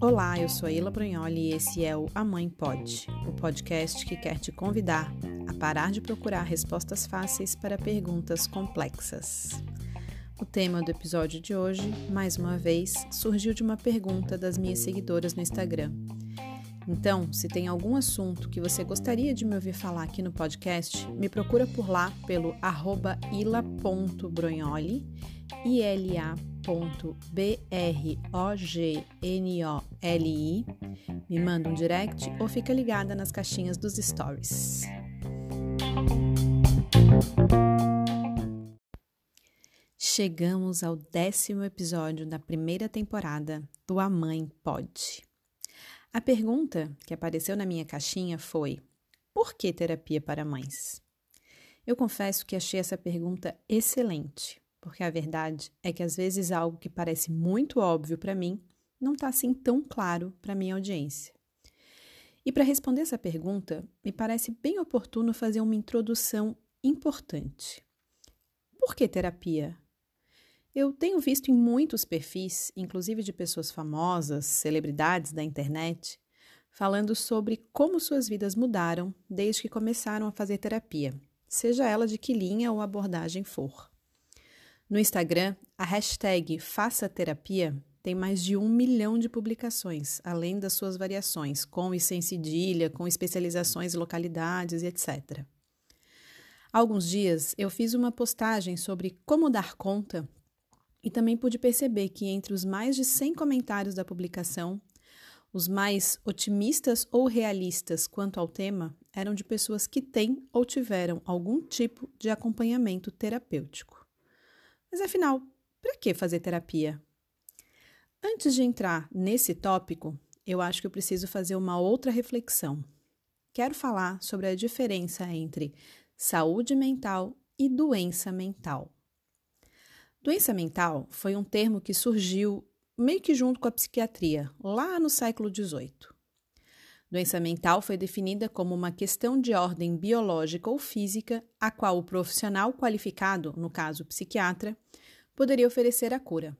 Olá, eu sou a Ila Brunholi e esse é o A Mãe Pode, o podcast que quer te convidar a parar de procurar respostas fáceis para perguntas complexas. O tema do episódio de hoje, mais uma vez, surgiu de uma pergunta das minhas seguidoras no Instagram. Então, se tem algum assunto que você gostaria de me ouvir falar aqui no podcast, me procura por lá pelo arroba ila.brognoli, I-L-A.B-R-O-G-N-O-L-I. Me manda um direct ou fica ligada nas caixinhas dos stories. Chegamos ao décimo episódio da primeira temporada do A Mãe Pode. A pergunta que apareceu na minha caixinha foi: por que terapia para mães? Eu confesso que achei essa pergunta excelente, porque a verdade é que às vezes algo que parece muito óbvio para mim não está assim tão claro para minha audiência. E para responder essa pergunta, me parece bem oportuno fazer uma introdução importante. Por que terapia? Eu tenho visto em muitos perfis, inclusive de pessoas famosas, celebridades da internet, falando sobre como suas vidas mudaram desde que começaram a fazer terapia, seja ela de que linha ou abordagem for. No Instagram, a hashtag Faça Terapia tem mais de um milhão de publicações, além das suas variações, com e sem cedilha, com especializações em localidades e etc. Há alguns dias eu fiz uma postagem sobre como dar conta e também pude perceber que entre os mais de 100 comentários da publicação, os mais otimistas ou realistas quanto ao tema eram de pessoas que têm ou tiveram algum tipo de acompanhamento terapêutico. Mas afinal, para que fazer terapia? Antes de entrar nesse tópico, eu acho que eu preciso fazer uma outra reflexão. Quero falar sobre a diferença entre saúde mental e doença mental. Doença mental foi um termo que surgiu meio que junto com a psiquiatria, lá no século XVIII. Doença mental foi definida como uma questão de ordem biológica ou física a qual o profissional qualificado, no caso psiquiatra, poderia oferecer a cura.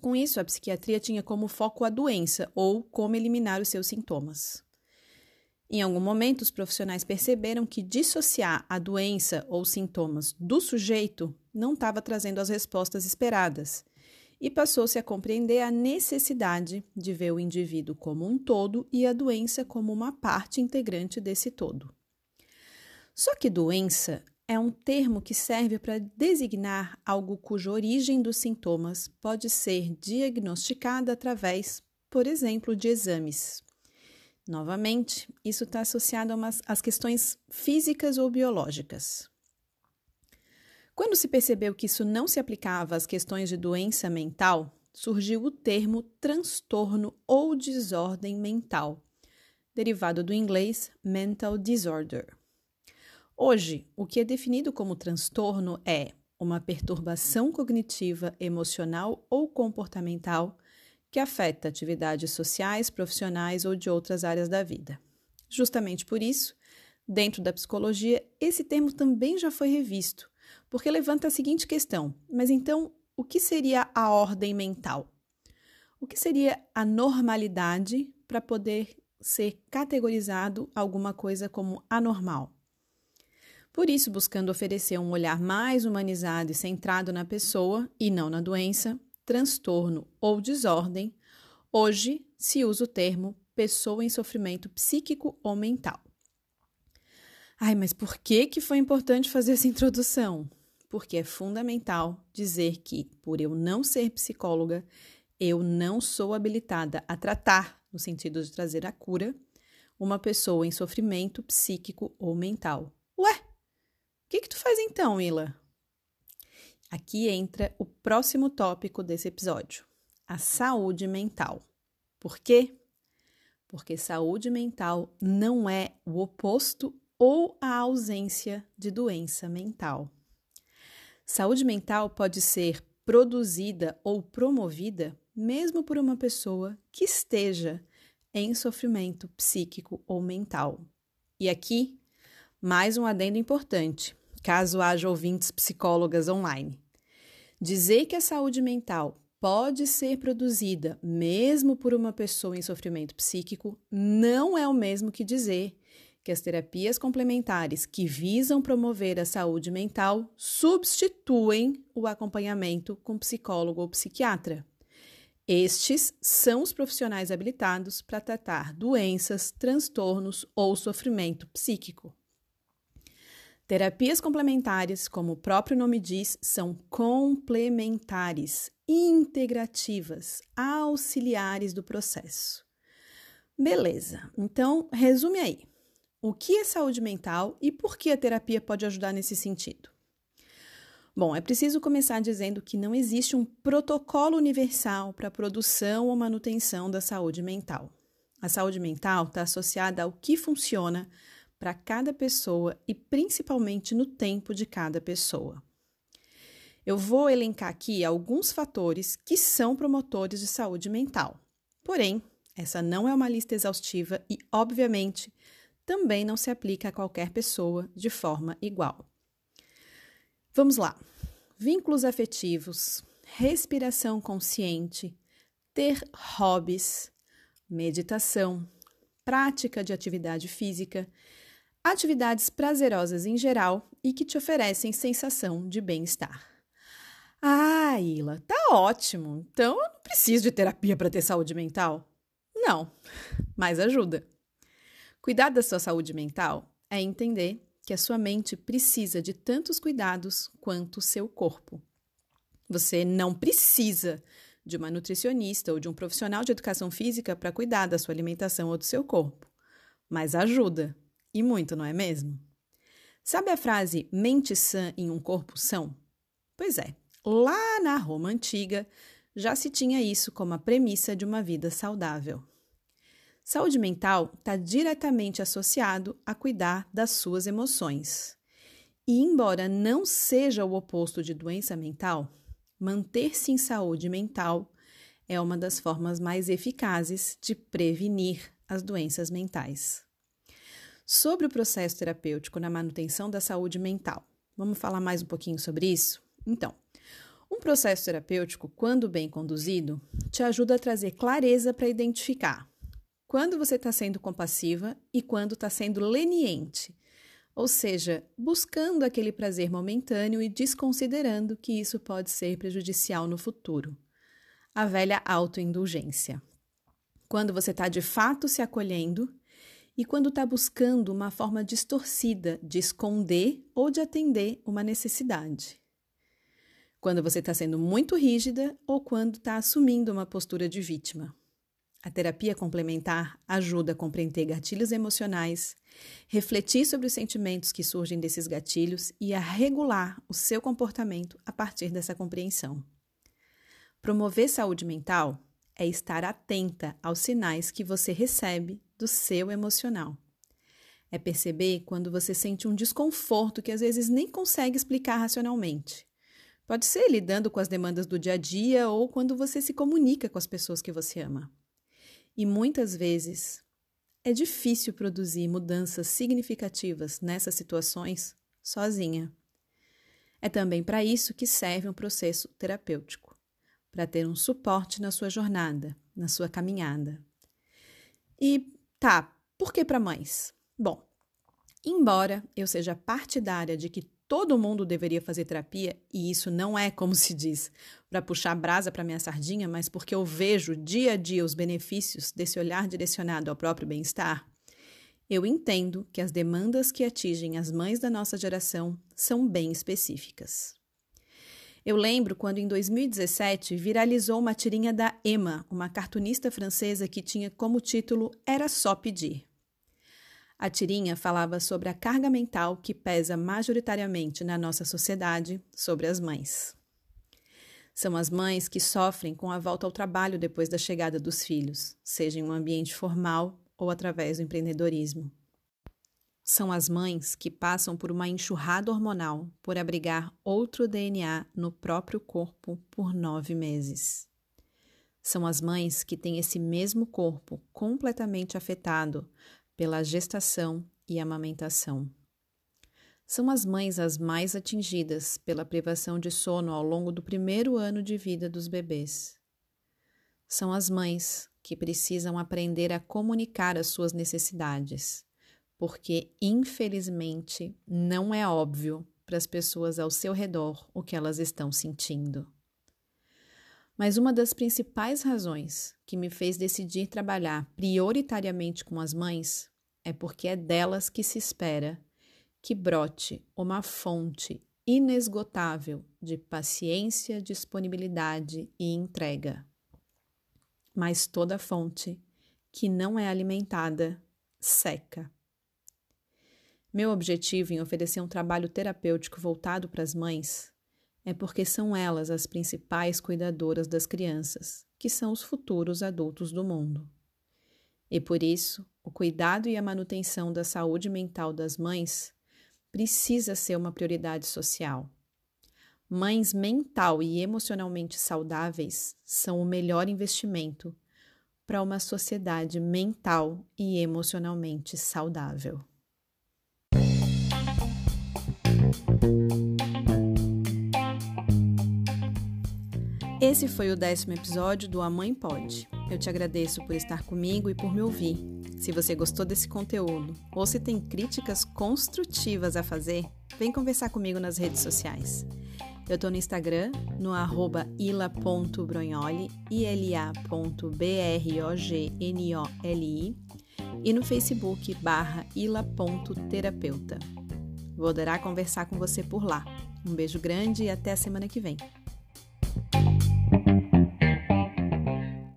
Com isso, a psiquiatria tinha como foco a doença ou como eliminar os seus sintomas. Em algum momento, os profissionais perceberam que dissociar a doença ou sintomas do sujeito não estava trazendo as respostas esperadas e passou-se a compreender a necessidade de ver o indivíduo como um todo e a doença como uma parte integrante desse todo. Só que doença é um termo que serve para designar algo cuja origem dos sintomas pode ser diagnosticada através, por exemplo, de exames. Novamente, isso está associado às questões físicas ou biológicas. Quando se percebeu que isso não se aplicava às questões de doença mental, surgiu o termo transtorno ou desordem mental, derivado do inglês mental disorder. Hoje, o que é definido como transtorno é uma perturbação cognitiva, emocional ou comportamental que afeta atividades sociais, profissionais ou de outras áreas da vida. Justamente por isso, dentro da psicologia, esse termo também já foi revisto, porque levanta a seguinte questão: mas então, o que seria a ordem mental? O que seria a normalidade para poder ser categorizado alguma coisa como anormal? Por isso, buscando oferecer um olhar mais humanizado e centrado na pessoa e não na doença, transtorno ou desordem, hoje se usa o termo pessoa em sofrimento psíquico ou mental. Ai, mas por que, que foi importante fazer essa introdução? Porque é fundamental dizer que, por eu não ser psicóloga, eu não sou habilitada a tratar, no sentido de trazer a cura, uma pessoa em sofrimento psíquico ou mental. Ué, o que, que tu faz então, Ila? Aqui entra o próximo tópico desse episódio: a saúde mental. Por quê? Porque saúde mental não é o oposto ou a ausência de doença mental. Saúde mental pode ser produzida ou promovida mesmo por uma pessoa que esteja em sofrimento psíquico ou mental. E aqui, mais um adendo importante, caso haja ouvintes psicólogas online. Dizer que a saúde mental pode ser produzida mesmo por uma pessoa em sofrimento psíquico não é o mesmo que dizer que as terapias complementares que visam promover a saúde mental substituem o acompanhamento com psicólogo ou psiquiatra. Estes são os profissionais habilitados para tratar doenças, transtornos ou sofrimento psíquico. Terapias complementares, como o próprio nome diz, são complementares, integrativas, auxiliares do processo. Beleza, então resume aí. O que é saúde mental e por que a terapia pode ajudar nesse sentido? Bom, é preciso começar dizendo que não existe um protocolo universal para a produção ou manutenção da saúde mental. A saúde mental está associada ao que funciona para cada pessoa e principalmente no tempo de cada pessoa. Eu vou elencar aqui alguns fatores que são promotores de saúde mental. Porém, essa não é uma lista exaustiva e, obviamente, também não se aplica a qualquer pessoa de forma igual. Vamos lá. Vínculos afetivos, respiração consciente, ter hobbies, meditação, prática de atividade física, atividades prazerosas em geral e que te oferecem sensação de bem-estar. Ah, Ila, tá ótimo. Então eu não preciso de terapia para ter saúde mental? Não, mas ajuda. Cuidar da sua saúde mental é entender que a sua mente precisa de tantos cuidados quanto o seu corpo. Você não precisa de uma nutricionista ou de um profissional de educação física para cuidar da sua alimentação ou do seu corpo, mas ajuda, e muito, não é mesmo? Sabe a frase mente sã em um corpo são? Pois é, lá na Roma antiga já se tinha isso como a premissa de uma vida saudável. Saúde mental está diretamente associado a cuidar das suas emoções. E, embora não seja o oposto de doença mental, manter-se em saúde mental é uma das formas mais eficazes de prevenir as doenças mentais. Sobre o processo terapêutico na manutenção da saúde mental, vamos falar mais um pouquinho sobre isso? Então, um processo terapêutico, quando bem conduzido, te ajuda a trazer clareza para identificar quando você está sendo compassiva e quando está sendo leniente, ou seja, buscando aquele prazer momentâneo e desconsiderando que isso pode ser prejudicial no futuro. A velha autoindulgência. Quando você está de fato se acolhendo e quando está buscando uma forma distorcida de esconder ou de atender uma necessidade. Quando você está sendo muito rígida ou quando está assumindo uma postura de vítima. A terapia complementar ajuda a compreender gatilhos emocionais, refletir sobre os sentimentos que surgem desses gatilhos e a regular o seu comportamento a partir dessa compreensão. Promover saúde mental é estar atenta aos sinais que você recebe do seu emocional. É perceber quando você sente um desconforto que às vezes nem consegue explicar racionalmente. Pode ser lidando com as demandas do dia a dia ou quando você se comunica com as pessoas que você ama. E muitas vezes é difícil produzir mudanças significativas nessas situações sozinha. É também para isso que serve um processo terapêutico para ter um suporte na sua jornada, na sua caminhada. E tá, por que para mães? Bom, embora eu seja partidária de que todo mundo deveria fazer terapia, e isso não é, como se diz, para puxar brasa para minha sardinha, mas porque eu vejo dia a dia os benefícios desse olhar direcionado ao próprio bem-estar, eu entendo que as demandas que atingem as mães da nossa geração são bem específicas. Eu lembro quando em 2017 viralizou uma tirinha da Emma, uma cartunista francesa que tinha como título Era só pedir. A tirinha falava sobre a carga mental que pesa majoritariamente na nossa sociedade sobre as mães. São as mães que sofrem com a volta ao trabalho depois da chegada dos filhos, seja em um ambiente formal ou através do empreendedorismo. São as mães que passam por uma enxurrada hormonal por abrigar outro DNA no próprio corpo por nove meses. São as mães que têm esse mesmo corpo completamente afetado pela gestação e amamentação. São as mães as mais atingidas pela privação de sono ao longo do primeiro ano de vida dos bebês. São as mães que precisam aprender a comunicar as suas necessidades, porque, infelizmente, não é óbvio para as pessoas ao seu redor o que elas estão sentindo. Mas uma das principais razões que me fez decidir trabalhar prioritariamente com as mães é porque é delas que se espera que brote uma fonte inesgotável de paciência, disponibilidade e entrega. Mas toda fonte que não é alimentada seca. Meu objetivo em oferecer um trabalho terapêutico voltado para as mães é porque são elas as principais cuidadoras das crianças, que são os futuros adultos do mundo. E por isso, o cuidado e a manutenção da saúde mental das mães precisa ser uma prioridade social. Mães mental e emocionalmente saudáveis são o melhor investimento para uma sociedade mental e emocionalmente saudável. Esse foi o décimo episódio do A Mãe Pode. Eu te agradeço por estar comigo e por me ouvir. Se você gostou desse conteúdo ou se tem críticas construtivas a fazer, vem conversar comigo nas redes sociais. Eu tô no Instagram, no arroba ila.brognoli, ila.brognoli, e no Facebook, barra ila.terapeuta. Vou adorar conversar com você por lá. Um beijo grande e até a semana que vem.